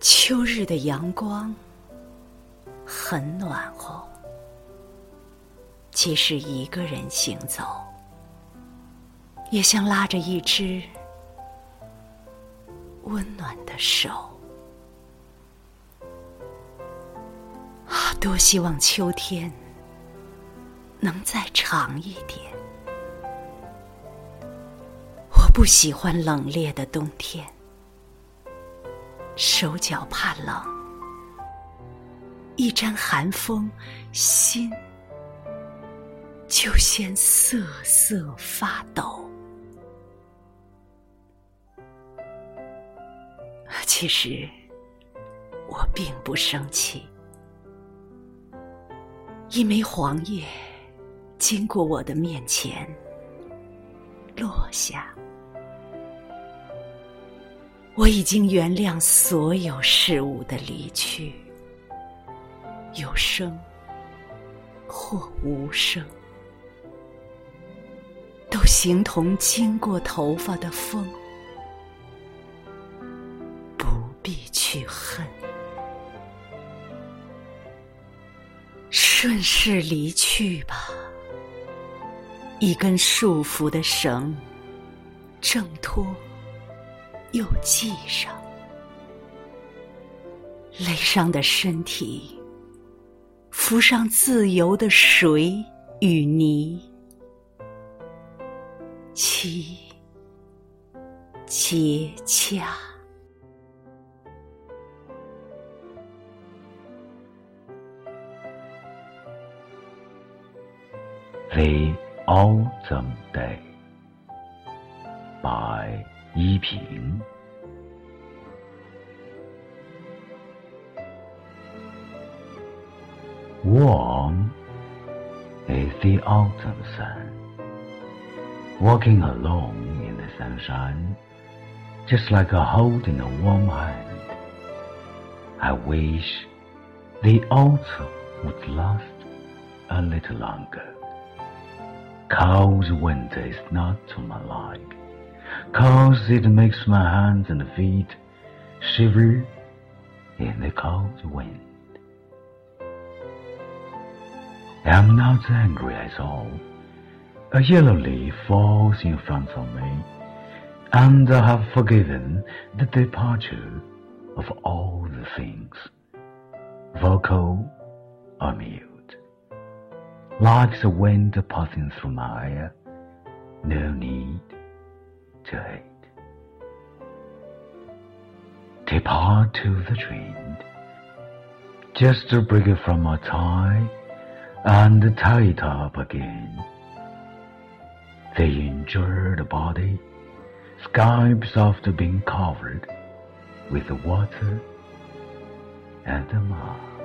秋日的阳光很暖和，即使一个人行走，也像拉着一只温暖的手。啊，多希望秋天能再长一点！我不喜欢冷冽的冬天。手脚怕冷，一沾寒风，心就先瑟瑟发抖。其实我并不生气，一枚黄叶经过我的面前落下。我已经原谅所有事物的离去，有声或无声，都形同经过头发的风，不必去恨，顺势离去吧。一根束缚的绳，挣脱。又系上，累伤的身体，浮上自由的水与泥，其结痂。The Autumn Day by 依萍。Warm is the autumn sun, walking alone in the sunshine, just like a holding a warm hand. I wish the autumn would last a little longer. Cold winter is not to my like. Cause it makes my hands and feet shiver in the cold wind. I'm not angry at all. A yellow leaf falls in front of me, and I have forgiven the departure of all the things, vocal or mute. Like the wind passing through my hair, no need to hate. Depart to the train, just to break it from a tie and tie it up again. The injured a body skips after being covered with water and the mud.